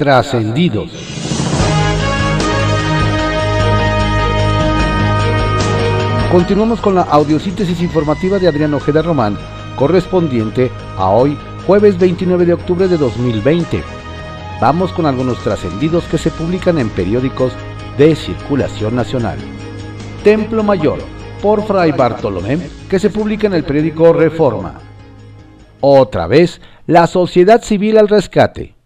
Trascendidos. Continuamos con la audiosíntesis informativa de Adrián Ojeda Román, correspondiente a hoy, jueves 29 de octubre de 2020. Vamos con algunos trascendidos que se publican en periódicos de circulación nacional. Templo Mayor, por Fray Bartolomé, que se publica en el periódico Reforma. Otra vez, la sociedad civil al rescate.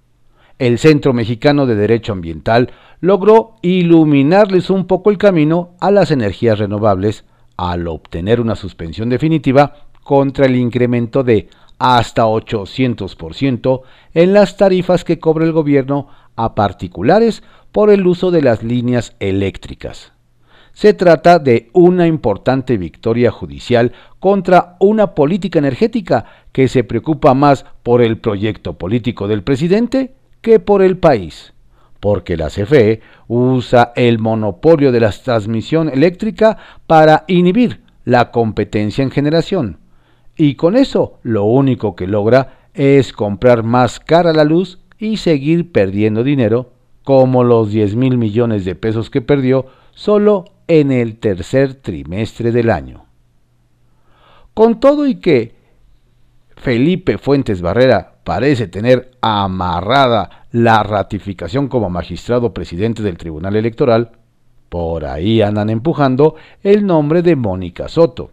El Centro Mexicano de Derecho Ambiental logró iluminarles un poco el camino a las energías renovables al obtener una suspensión definitiva contra el incremento de hasta 800% en las tarifas que cobra el gobierno a particulares por el uso de las líneas eléctricas. Se trata de una importante victoria judicial contra una política energética que se preocupa más por el proyecto político del presidente que por el país, porque la CFE usa el monopolio de la transmisión eléctrica para inhibir la competencia en generación, y con eso lo único que logra es comprar más cara la luz y seguir perdiendo dinero, como los 10 mil millones de pesos que perdió solo en el tercer trimestre del año. Con todo y que Felipe Fuentes Barrera parece tener amarrada la ratificación como magistrado presidente del Tribunal Electoral, por ahí andan empujando el nombre de Mónica Soto.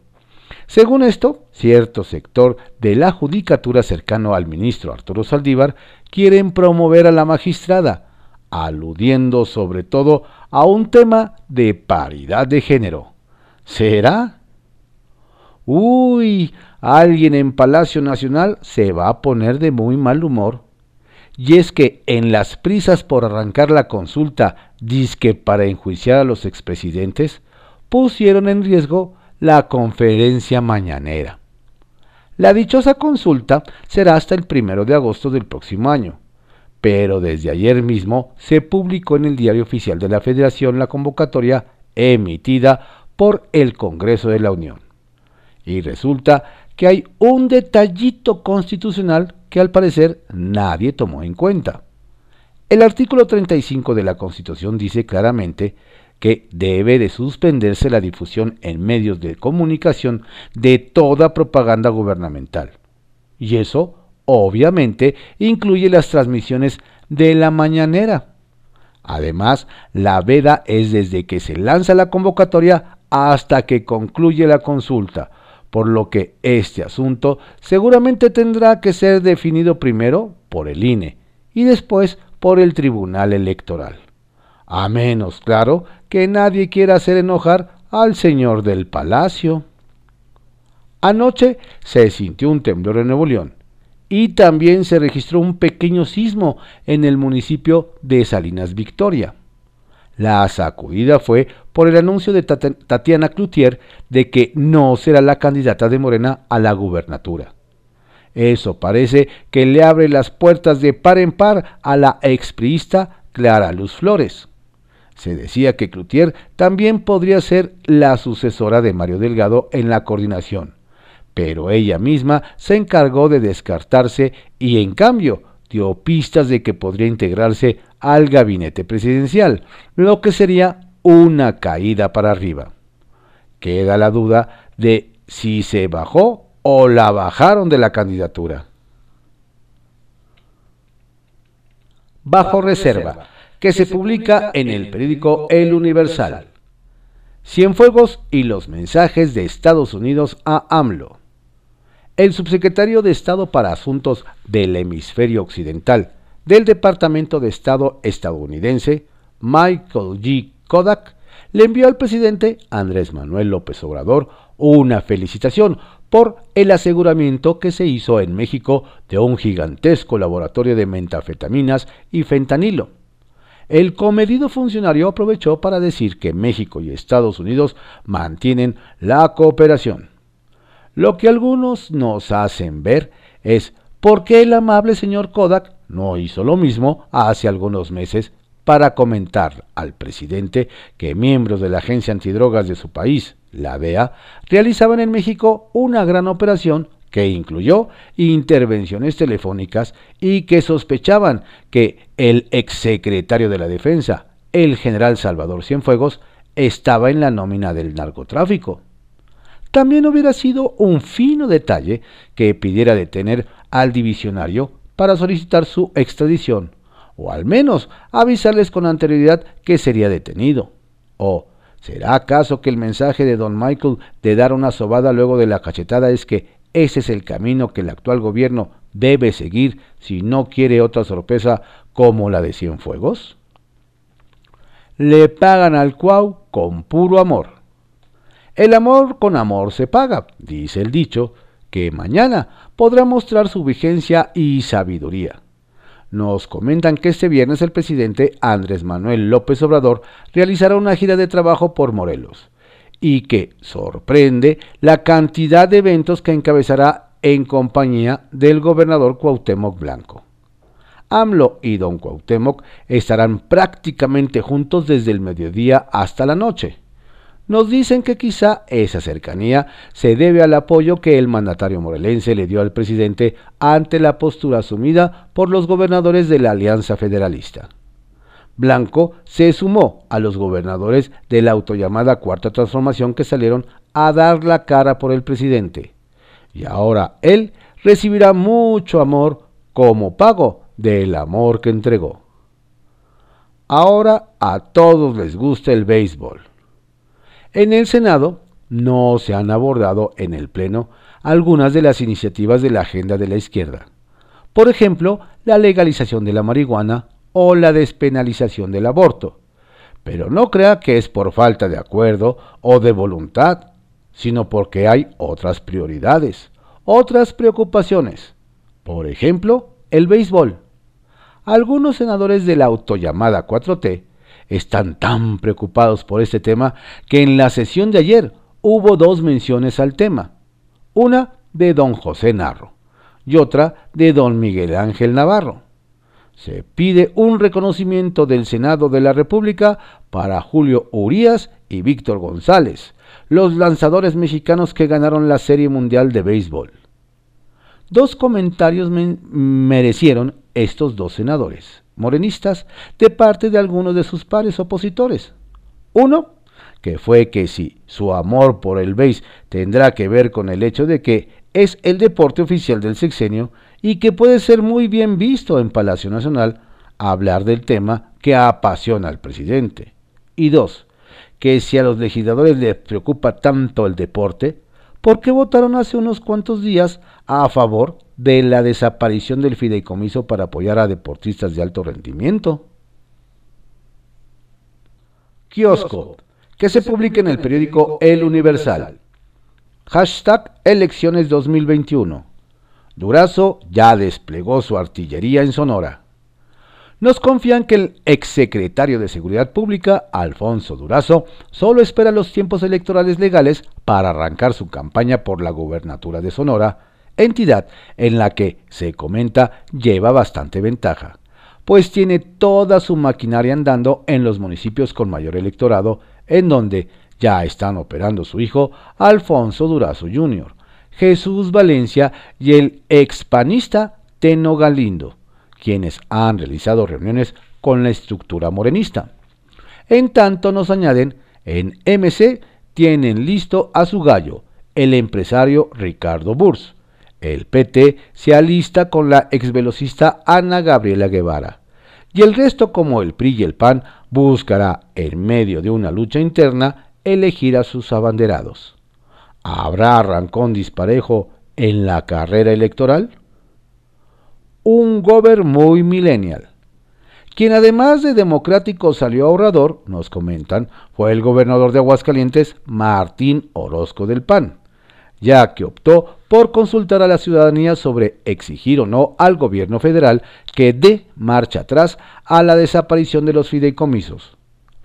Según esto, cierto sector de la judicatura cercano al ministro Arturo Saldívar quieren promover a la magistrada, aludiendo sobre todo a un tema de paridad de género. ¿Será? Uy, alguien en Palacio Nacional se va a poner de muy mal humor. Y es que en las prisas por arrancar la consulta disque para enjuiciar a los expresidentes, pusieron en riesgo la conferencia mañanera. La dichosa consulta será hasta el primero de agosto del próximo año pero desde ayer mismo se publicó en el Diario Oficial de la Federación la convocatoria emitida por el Congreso de la Unión. Y resulta que hay un detallito constitucional que al parecer nadie tomó en cuenta. El artículo 35 de la Constitución dice claramente que debe de suspenderse la difusión en medios de comunicación de toda propaganda gubernamental. Y eso obviamente incluye las transmisiones de la mañanera. Además, la veda es desde que se lanza la convocatoria hasta que concluye la consulta, por lo que este asunto seguramente tendrá que ser definido primero por el INE y después por el Tribunal Electoral. A menos, claro, que nadie quiera hacer enojar al señor del palacio. Anoche se sintió un temblor en Nuevo León y también se registró un pequeño sismo en el municipio de Salinas Victoria. La sacudida fue por el anuncio de Tatiana Cloutier de que no será la candidata de Morena a la gubernatura. Eso parece que le abre las puertas de par en par a la expriista Clara Luz Flores. Se decía que Cloutier también podría ser la sucesora de Mario Delgado en la coordinación pero ella misma se encargó de descartarse y en cambio dio pistas de que podría integrarse al gabinete presidencial, lo que sería una caída para arriba. Queda la duda de si se bajó o la bajaron de la candidatura. Bajo reserva, que se publica en el periódico El Universal. Cienfuegos y los mensajes de Estados Unidos a AMLO. El subsecretario de Estado para Asuntos del Hemisferio Occidental del Departamento de Estado estadounidense, Michael G. Kodak, le envió al presidente Andrés Manuel López Obrador una felicitación por el aseguramiento que se hizo en México de un gigantesco laboratorio de metafetaminas y fentanilo. El comedido funcionario aprovechó para decir que México y Estados Unidos mantienen la cooperación. Lo que algunos nos hacen ver es por qué el amable señor Kodak no hizo lo mismo hace algunos meses para comentar al presidente que miembros de la agencia antidrogas de su país, la DEA, realizaban en México una gran operación que incluyó intervenciones telefónicas y que sospechaban que el exsecretario de la Defensa, el general Salvador Cienfuegos, estaba en la nómina del narcotráfico. También hubiera sido un fino detalle que pidiera detener al divisionario para solicitar su extradición, o al menos avisarles con anterioridad que sería detenido. ¿O será acaso que el mensaje de don Michael de dar una sobada luego de la cachetada es que ese es el camino que el actual gobierno debe seguir si no quiere otra sorpresa como la de Cienfuegos? Le pagan al cuau con puro amor. El amor con amor se paga, dice el dicho, que mañana podrá mostrar su vigencia y sabiduría. Nos comentan que este viernes el presidente Andrés Manuel López Obrador realizará una gira de trabajo por Morelos y que sorprende la cantidad de eventos que encabezará en compañía del gobernador Cuauhtémoc Blanco. AMLO y don Cuauhtémoc estarán prácticamente juntos desde el mediodía hasta la noche. Nos dicen que quizá esa cercanía se debe al apoyo que el mandatario morelense le dio al presidente ante la postura asumida por los gobernadores de la Alianza Federalista. Blanco se sumó a los gobernadores de la autollamada Cuarta Transformación que salieron a dar la cara por el presidente. Y ahora él recibirá mucho amor como pago del amor que entregó. Ahora a todos les gusta el béisbol. En el Senado no se han abordado en el Pleno algunas de las iniciativas de la agenda de la izquierda. Por ejemplo, la legalización de la marihuana o la despenalización del aborto. Pero no crea que es por falta de acuerdo o de voluntad, sino porque hay otras prioridades, otras preocupaciones. Por ejemplo, el béisbol. Algunos senadores de la autollamada 4T están tan preocupados por este tema que en la sesión de ayer hubo dos menciones al tema. Una de don José Narro y otra de don Miguel Ángel Navarro se pide un reconocimiento del Senado de la República para Julio Urías y Víctor González, los lanzadores mexicanos que ganaron la Serie Mundial de Béisbol. Dos comentarios merecieron estos dos senadores morenistas de parte de algunos de sus pares opositores. Uno, que fue que si su amor por el béis tendrá que ver con el hecho de que es el deporte oficial del sexenio y que puede ser muy bien visto en Palacio Nacional hablar del tema que apasiona al presidente. Y dos, que si a los legisladores les preocupa tanto el deporte, ¿por qué votaron hace unos cuantos días a favor de la desaparición del fideicomiso para apoyar a deportistas de alto rendimiento? Kiosco, que se publique en el periódico El Universal. Hashtag Elecciones 2021. Durazo ya desplegó su artillería en Sonora. Nos confían que el exsecretario de Seguridad Pública, Alfonso Durazo, solo espera los tiempos electorales legales para arrancar su campaña por la gobernatura de Sonora, entidad en la que, se comenta, lleva bastante ventaja, pues tiene toda su maquinaria andando en los municipios con mayor electorado, en donde ya están operando su hijo Alfonso Durazo Jr., Jesús Valencia y el expanista Teno Galindo, quienes han realizado reuniones con la estructura morenista. En tanto nos añaden, en MC tienen listo a su gallo, el empresario Ricardo Burs. El PT se alista con la exvelocista Ana Gabriela Guevara. Y el resto, como el PRI y el PAN, buscará, en medio de una lucha interna, elegir a sus abanderados. ¿Habrá arrancón disparejo en la carrera electoral? Un gober muy millennial. Quien además de democrático salió ahorrador, nos comentan, fue el gobernador de Aguascalientes, Martín Orozco del PAN, ya que optó por consultar a la ciudadanía sobre exigir o no al gobierno federal que dé marcha atrás a la desaparición de los fideicomisos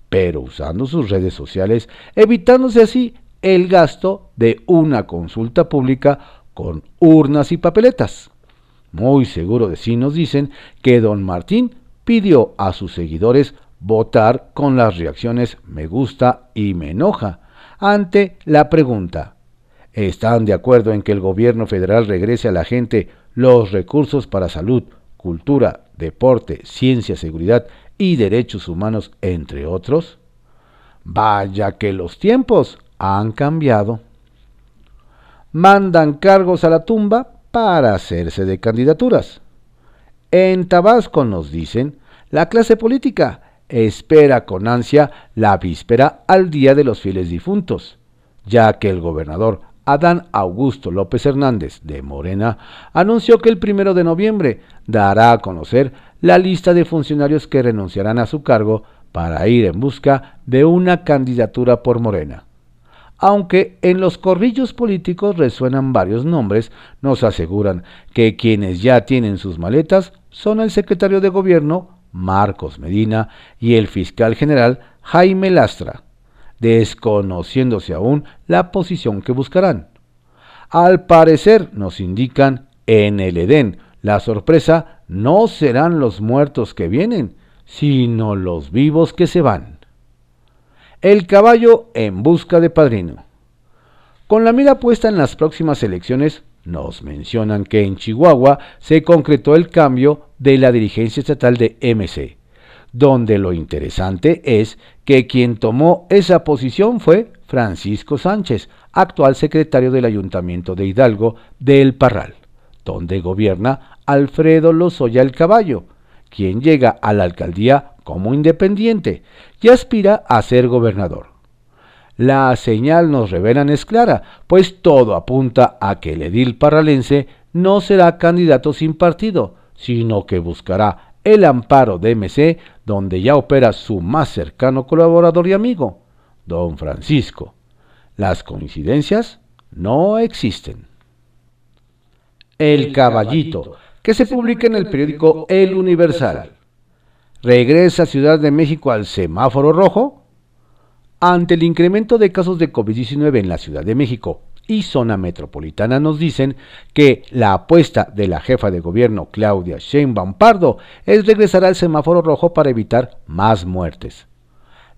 pero usando sus redes sociales, evitándose así el gasto de una consulta pública con urnas y papeletas. Muy seguro de sí nos dicen que don Martín pidió a sus seguidores votar con las reacciones me gusta y me enoja ante la pregunta, están de acuerdo en que el gobierno federal regrese a la gente los recursos para salud, cultura, deporte, ciencia, seguridad y derechos humanos, entre otros? Vaya que los tiempos han cambiado. Mandan cargos a la tumba para hacerse de candidaturas. En Tabasco nos dicen, la clase política espera con ansia la víspera al Día de los Fieles Difuntos, ya que el gobernador Adán Augusto López Hernández de Morena anunció que el primero de noviembre dará a conocer la lista de funcionarios que renunciarán a su cargo para ir en busca de una candidatura por Morena. Aunque en los corrillos políticos resuenan varios nombres, nos aseguran que quienes ya tienen sus maletas son el secretario de gobierno, Marcos Medina, y el fiscal general, Jaime Lastra, desconociéndose aún la posición que buscarán. Al parecer, nos indican, en el Edén, la sorpresa no serán los muertos que vienen, sino los vivos que se van. El caballo en busca de padrino. Con la mira puesta en las próximas elecciones, nos mencionan que en Chihuahua se concretó el cambio de la dirigencia estatal de MC, donde lo interesante es que quien tomó esa posición fue Francisco Sánchez, actual secretario del Ayuntamiento de Hidalgo del Parral, donde gobierna Alfredo Lozoya el Caballo, quien llega a la alcaldía como independiente y aspira a ser gobernador. La señal nos revelan es clara, pues todo apunta a que el edil parralense no será candidato sin partido, sino que buscará el amparo de MC, donde ya opera su más cercano colaborador y amigo, don Francisco. Las coincidencias no existen. El Caballito, que se publica en el periódico El Universal. ¿Regresa Ciudad de México al semáforo rojo? Ante el incremento de casos de COVID-19 en la Ciudad de México y zona metropolitana nos dicen que la apuesta de la jefa de gobierno Claudia Sheinbaum Pardo es regresar al semáforo rojo para evitar más muertes.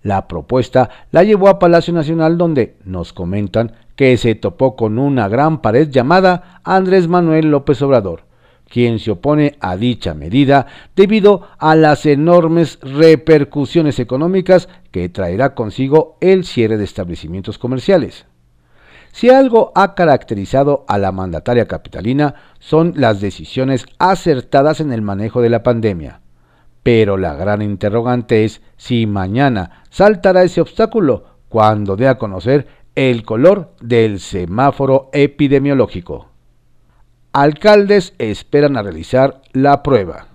La propuesta la llevó a Palacio Nacional donde nos comentan que se topó con una gran pared llamada Andrés Manuel López Obrador, quien se opone a dicha medida debido a las enormes repercusiones económicas que traerá consigo el cierre de establecimientos comerciales. Si algo ha caracterizado a la mandataria capitalina son las decisiones acertadas en el manejo de la pandemia. Pero la gran interrogante es si mañana saltará ese obstáculo cuando dé a conocer el color del semáforo epidemiológico. Alcaldes esperan a realizar la prueba.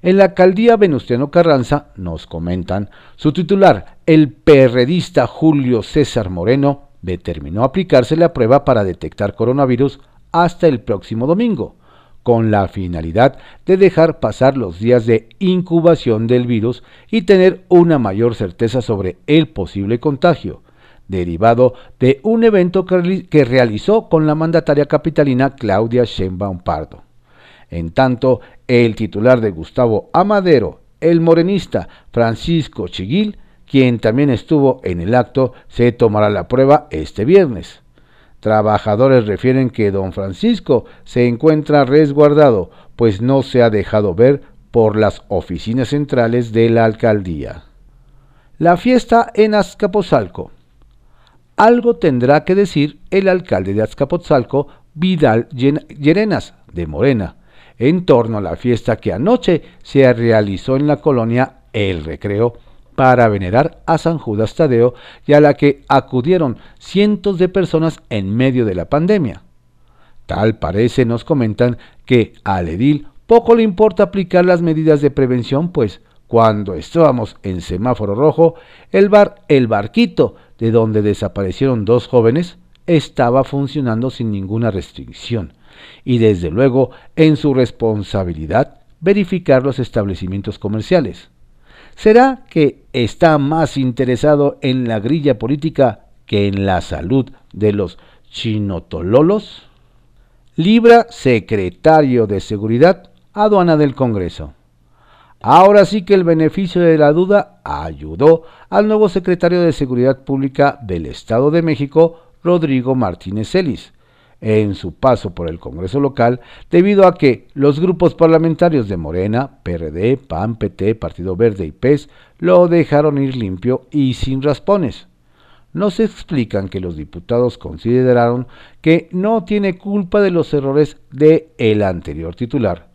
En la alcaldía Venustiano Carranza, nos comentan, su titular, el perredista Julio César Moreno, determinó aplicarse la prueba para detectar coronavirus hasta el próximo domingo, con la finalidad de dejar pasar los días de incubación del virus y tener una mayor certeza sobre el posible contagio, derivado de un evento que realizó con la mandataria capitalina Claudia Sheinbaum Pardo. En tanto, el titular de Gustavo Amadero, el morenista Francisco Chiguil, quien también estuvo en el acto, se tomará la prueba este viernes. Trabajadores refieren que don Francisco se encuentra resguardado, pues no se ha dejado ver por las oficinas centrales de la alcaldía. La fiesta en Azcapotzalco. Algo tendrá que decir el alcalde de Azcapotzalco, Vidal Llerenas, de Morena, en torno a la fiesta que anoche se realizó en la colonia El Recreo, para venerar a San Judas Tadeo y a la que acudieron cientos de personas en medio de la pandemia. Tal parece, nos comentan, que al edil poco le importa aplicar las medidas de prevención, pues cuando estábamos en semáforo rojo, el bar El Barquito, de donde desaparecieron dos jóvenes, estaba funcionando sin ninguna restricción, y desde luego en su responsabilidad verificar los establecimientos comerciales. ¿Será que está más interesado en la grilla política que en la salud de los chinotololos? Libra, secretario de Seguridad, aduana del Congreso. Ahora sí que el beneficio de la duda ayudó al nuevo secretario de Seguridad Pública del Estado de México, Rodrigo Martínez Celis, en su paso por el Congreso local debido a que los grupos parlamentarios de Morena, PRD, PAN, PT, Partido Verde y PES lo dejaron ir limpio y sin raspones. Nos explican que los diputados consideraron que no tiene culpa de los errores de el anterior titular,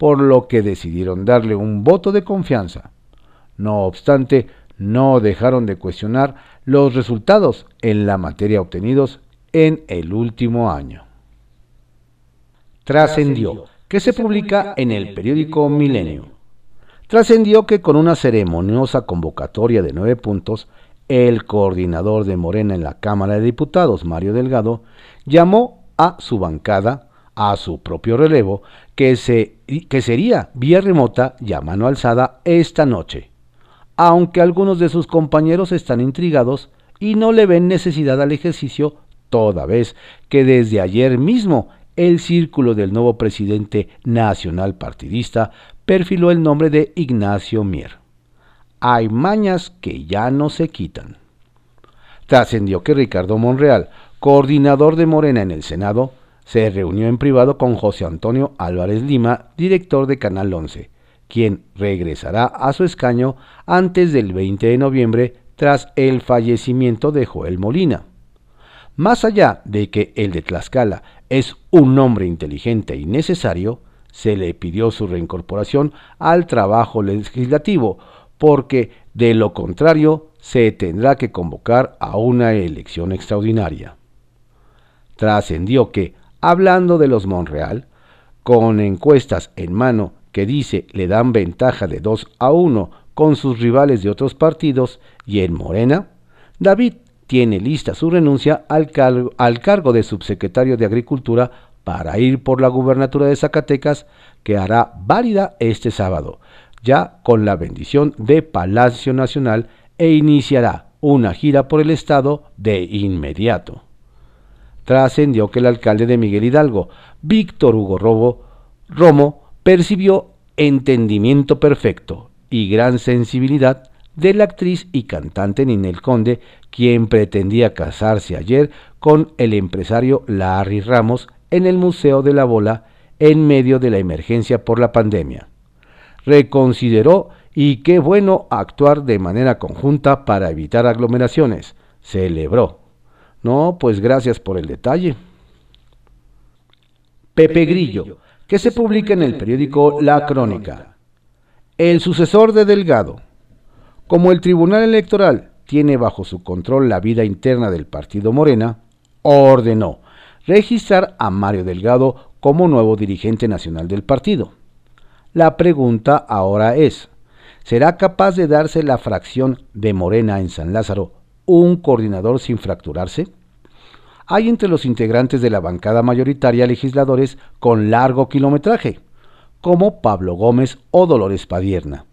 por lo que decidieron darle un voto de confianza. No obstante, no dejaron de cuestionar los resultados en la materia obtenidos en el último año. Trascendió, que se publica en el periódico Milenio. Trascendió que con una ceremoniosa convocatoria de nueve puntos, el coordinador de Morena en la Cámara de Diputados, Mario Delgado, llamó a su bancada, a su propio relevo, que, se, que sería vía remota y a mano alzada esta noche, aunque algunos de sus compañeros están intrigados y no le ven necesidad al ejercicio toda vez que desde ayer mismo el círculo del nuevo presidente nacional partidista perfiló el nombre de Ignacio Mier. Hay mañas que ya no se quitan. Trascendió que Ricardo Monreal, coordinador de Morena en el Senado, se reunió en privado con José Antonio Álvarez Lima, director de Canal 11, quien regresará a su escaño antes del 20 de noviembre tras el fallecimiento de Joel Molina. Más allá de que el de Tlaxcala es un hombre inteligente y necesario, se le pidió su reincorporación al trabajo legislativo, porque de lo contrario se tendrá que convocar a una elección extraordinaria. Trascendió que, hablando de los Monreal, con encuestas en mano que dice le dan ventaja de 2 a 1 con sus rivales de otros partidos y en Morena, David tiene lista su renuncia al, cargo de subsecretario de Agricultura para ir por la gubernatura de Zacatecas, que hará válida este sábado, ya con la bendición de Palacio Nacional e iniciará una gira por el estado de inmediato. Trascendió que el alcalde de Miguel Hidalgo, Víctor Hugo Robo, Romo, percibió entendimiento perfecto y gran sensibilidad de la actriz y cantante Ninel Conde, quien pretendía casarse ayer con el empresario Larry Ramos en el Museo de la Bola en medio de la emergencia por la pandemia. Reconsideró y qué bueno actuar de manera conjunta para evitar aglomeraciones. Celebró. No, pues gracias por el detalle. Pepe Grillo, que se publica en el periódico La Crónica. El sucesor de Delgado como el Tribunal Electoral tiene bajo su control la vida interna del partido Morena, ordenó registrar a Mario Delgado como nuevo dirigente nacional del partido. La pregunta ahora es, ¿será capaz de darse la fracción de Morena en San Lázaro un coordinador sin fracturarse? Hay entre los integrantes de la bancada mayoritaria legisladores con largo kilometraje, como Pablo Gómez o Dolores Padierna.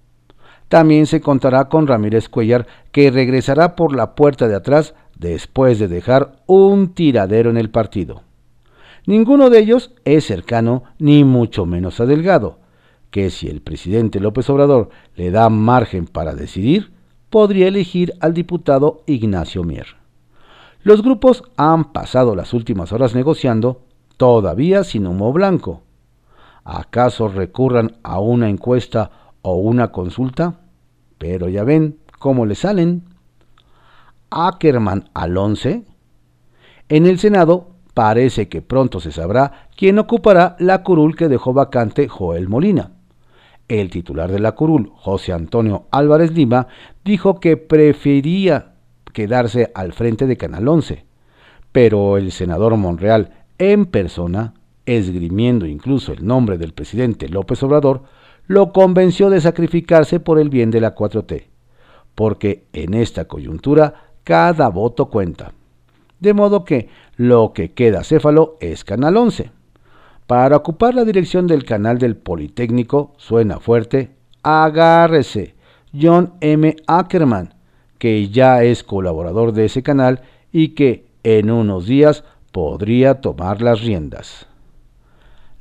También se contará con Ramírez Cuellar, que regresará por la puerta de atrás después de dejar un tiradero en el partido. Ninguno de ellos es cercano ni mucho menos a Delgado, que si el presidente López Obrador le da margen para decidir, podría elegir al diputado Ignacio Mier. Los grupos han pasado las últimas horas negociando, todavía sin humo blanco. ¿Acaso recurran a una encuesta o una consulta, pero ya ven cómo le salen. Ackerman al 11. En el Senado parece que pronto se sabrá quién ocupará la curul que dejó vacante Joel Molina. El titular de la curul, José Antonio Álvarez Lima, dijo que prefería quedarse al frente de Canal 11, pero el senador Monreal, en persona, esgrimiendo incluso el nombre del presidente López Obrador, lo convenció de sacrificarse por el bien de la 4T, porque en esta coyuntura cada voto cuenta. De modo que lo que queda céfalo es Canal 11. Para ocupar la dirección del canal del Politécnico suena fuerte, agárrese, John M. Ackerman, que ya es colaborador de ese canal y que en unos días podría tomar las riendas.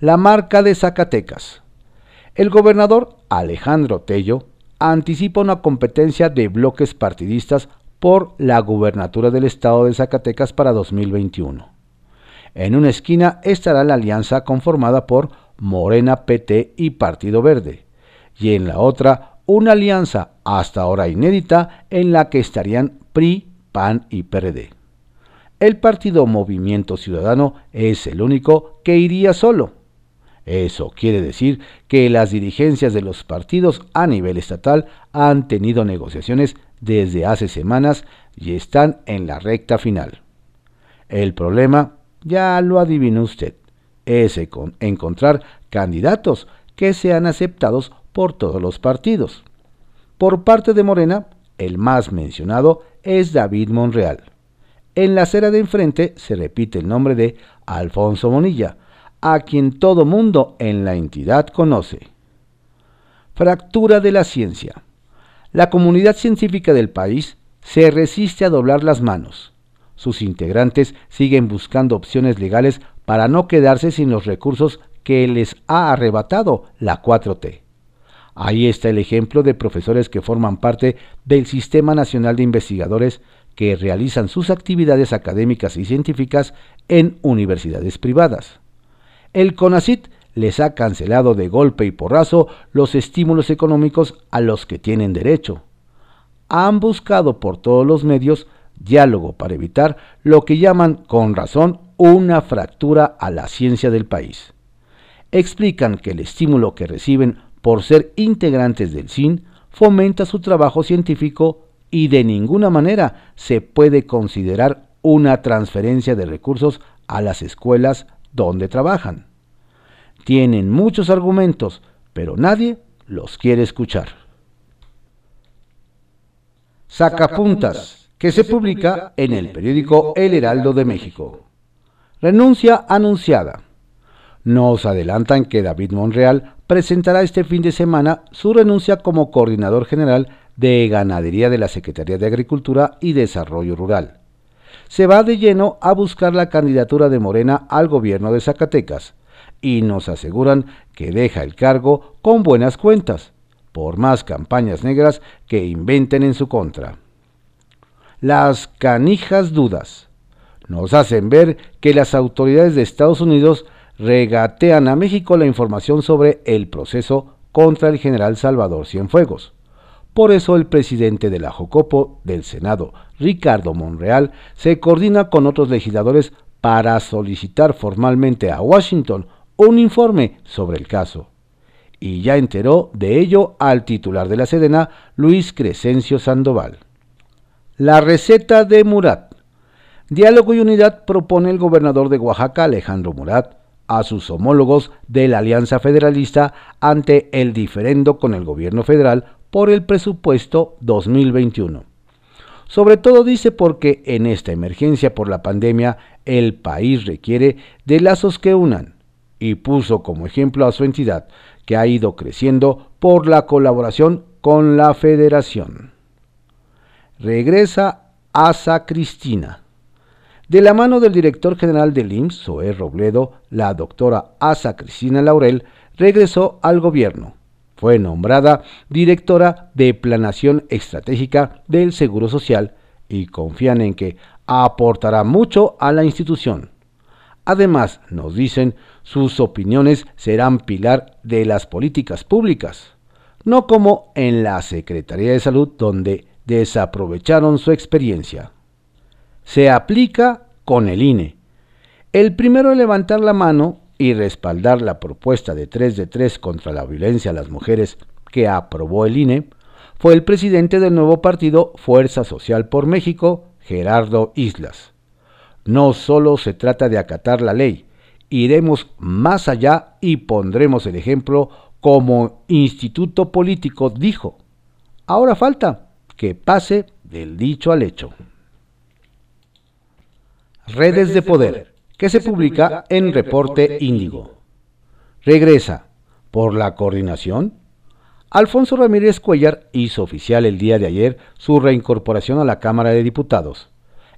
La marca de Zacatecas. El gobernador Alejandro Tello anticipa una competencia de bloques partidistas por la gubernatura del estado de Zacatecas para 2021. En una esquina estará la alianza conformada por Morena, PT y Partido Verde, y en la otra una alianza hasta ahora inédita en la que estarían PRI, PAN y PRD. El partido Movimiento Ciudadano es el único que iría solo. Eso quiere decir que las dirigencias de los partidos a nivel estatal han tenido negociaciones desde hace semanas y están en la recta final. El problema, ya lo adivinó usted, es encontrar candidatos que sean aceptados por todos los partidos. Por parte de Morena, el más mencionado es David Monreal. En la acera de enfrente se repite el nombre de Alfonso Monilla, a quien todo mundo en la entidad conoce. Fractura de la ciencia. La comunidad científica del país se resiste a doblar las manos. Sus integrantes siguen buscando opciones legales para no quedarse sin los recursos que les ha arrebatado la 4T. Ahí está el ejemplo de profesores que forman parte del Sistema Nacional de Investigadores que realizan sus actividades académicas y científicas en universidades privadas. El CONACIT les ha cancelado de golpe y porrazo los estímulos económicos a los que tienen derecho. Han buscado por todos los medios diálogo para evitar lo que llaman con razón una fractura a la ciencia del país. Explican que el estímulo que reciben por ser integrantes del SIN fomenta su trabajo científico y de ninguna manera se puede considerar una transferencia de recursos a las escuelas donde trabajan. Tienen muchos argumentos, pero nadie los quiere escuchar. Sacapuntas, que se publica en el periódico El Heraldo de México. Renuncia anunciada. Nos adelantan que David Monreal presentará este fin de semana su renuncia como coordinador general de ganadería de la Secretaría de Agricultura y Desarrollo Rural. Se va de lleno a buscar la candidatura de Morena al gobierno de Zacatecas, y nos aseguran que deja el cargo con buenas cuentas, por más campañas negras que inventen en su contra. Las canijas dudas nos hacen ver que las autoridades de Estados Unidos regatean a México la información sobre el proceso contra el general Salvador Cienfuegos. Por eso el presidente de la Jocopo del Senado, Ricardo Monreal, se coordina con otros legisladores para solicitar formalmente a Washington un informe sobre el caso. Y ya enteró de ello al titular de la Sedena, Luis Crescencio Sandoval. La receta de Murat. Diálogo y unidad propone el gobernador de Oaxaca, Alejandro Murat, a sus homólogos de la Alianza Federalista ante el diferendo con el gobierno federal por el presupuesto 2021. Sobre todo dice porque en esta emergencia por la pandemia el país requiere de lazos que unan y puso como ejemplo a su entidad, que ha ido creciendo por la colaboración con la federación. Regresa Asa Cristina. De la mano del director general del IMSS, Zoé Robledo, la doctora Asa Cristina Laurel regresó al gobierno. Fue nombrada directora de Planación Estratégica del Seguro Social y confían en que aportará mucho a la institución. Además, nos dicen, sus opiniones serán pilar de las políticas públicas, no como en la Secretaría de Salud donde desaprovecharon su experiencia. Se aplica con el INE. El primero en levantar la mano y respaldar la propuesta de 3 de 3 contra la violencia a las mujeres que aprobó el INE fue el presidente del nuevo partido Fuerza Social por México, Gerardo Islas. No solo se trata de acatar la ley, iremos más allá y pondremos el ejemplo como instituto político dijo. Ahora falta que pase del dicho al hecho. Redes de Poder, que se publica en Reporte Índigo. Regresa por la coordinación. Alfonso Ramírez Cuellar hizo oficial el día de ayer su reincorporación a la Cámara de Diputados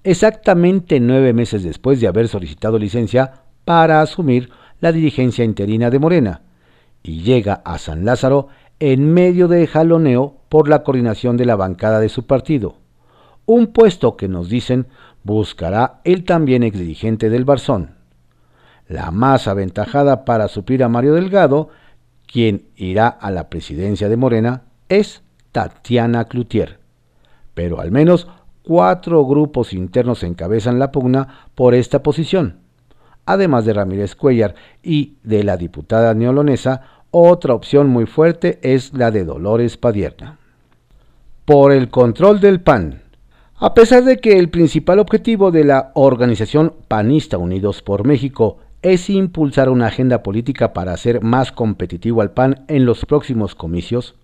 exactamente nueve meses después de haber solicitado licencia para asumir la dirigencia interina de Morena, y llega a San Lázaro en medio de jaloneo por la coordinación de la bancada de su partido, un puesto que nos dicen buscará el también exdirigente del Barzón. La más aventajada para suplir a Mario Delgado, quien irá a la presidencia de Morena, es Tatiana Cloutier. Pero al menos cuatro grupos internos encabezan la pugna por esta posición. Además de Ramírez Cuellar y de la diputada neolonesa, otra opción muy fuerte es la de Dolores Padierna. Por el control del PAN. A pesar de que el principal objetivo de la organización panista Unidos por México es impulsar una agenda política para hacer más competitivo al PAN en los próximos comicios,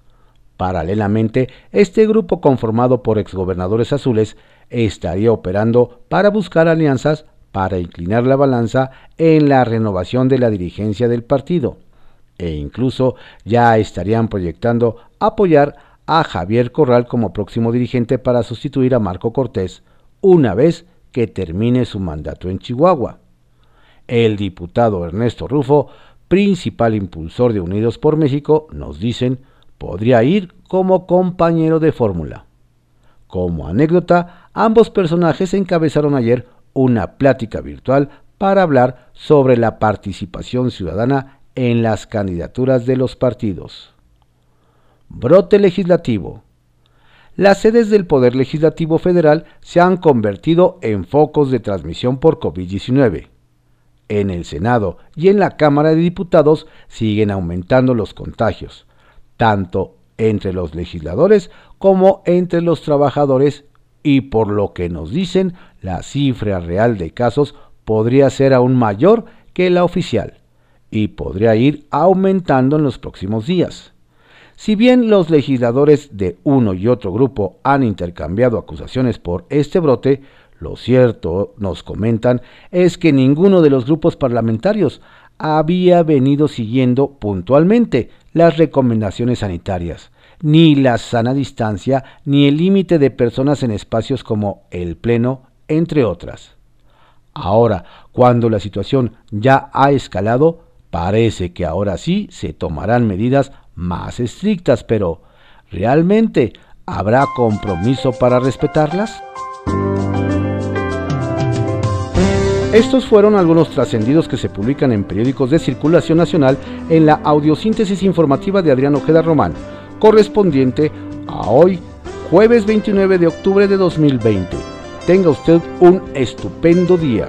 paralelamente, este grupo conformado por exgobernadores azules estaría operando para buscar alianzas para inclinar la balanza en la renovación de la dirigencia del partido, e incluso ya estarían proyectando apoyar a Javier Corral como próximo dirigente para sustituir a Marco Cortés una vez que termine su mandato en Chihuahua. El diputado Ernesto Rufo, principal impulsor de Unidos por México, nos dicen, podría ir como compañero de fórmula. Como anécdota, ambos personajes encabezaron ayer una plática virtual para hablar sobre la participación ciudadana en las candidaturas de los partidos. Brote legislativo. Las sedes del Poder Legislativo Federal se han convertido en focos de transmisión por COVID-19. En el Senado y en la Cámara de Diputados siguen aumentando los contagios, tanto entre los legisladores como entre los trabajadores y por lo que nos dicen, la cifra real de casos podría ser aún mayor que la oficial y podría ir aumentando en los próximos días. Si bien los legisladores de uno y otro grupo han intercambiado acusaciones por este brote, lo cierto, nos comentan, es que ninguno de los grupos parlamentarios había venido siguiendo puntualmente las recomendaciones sanitarias, ni la sana distancia, ni el límite de personas en espacios como el Pleno, entre otras. Ahora, cuando la situación ya ha escalado, Parece que ahora sí se tomarán medidas más estrictas, pero ¿realmente habrá compromiso para respetarlas? Estos fueron algunos trascendidos que se publican en periódicos de circulación nacional en la audiosíntesis informativa de Adrián Ojeda Román, correspondiente a hoy, jueves 29 de octubre de 2020. Tenga usted un estupendo día.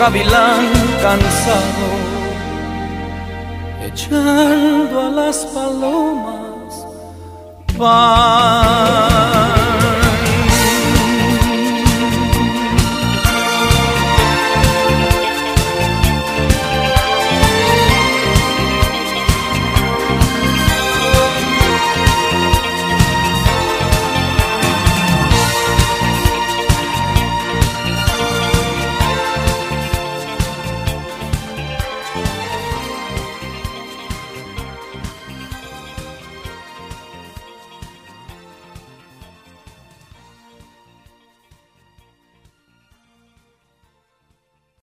Gavilán cansado, echando a las palomas. Pa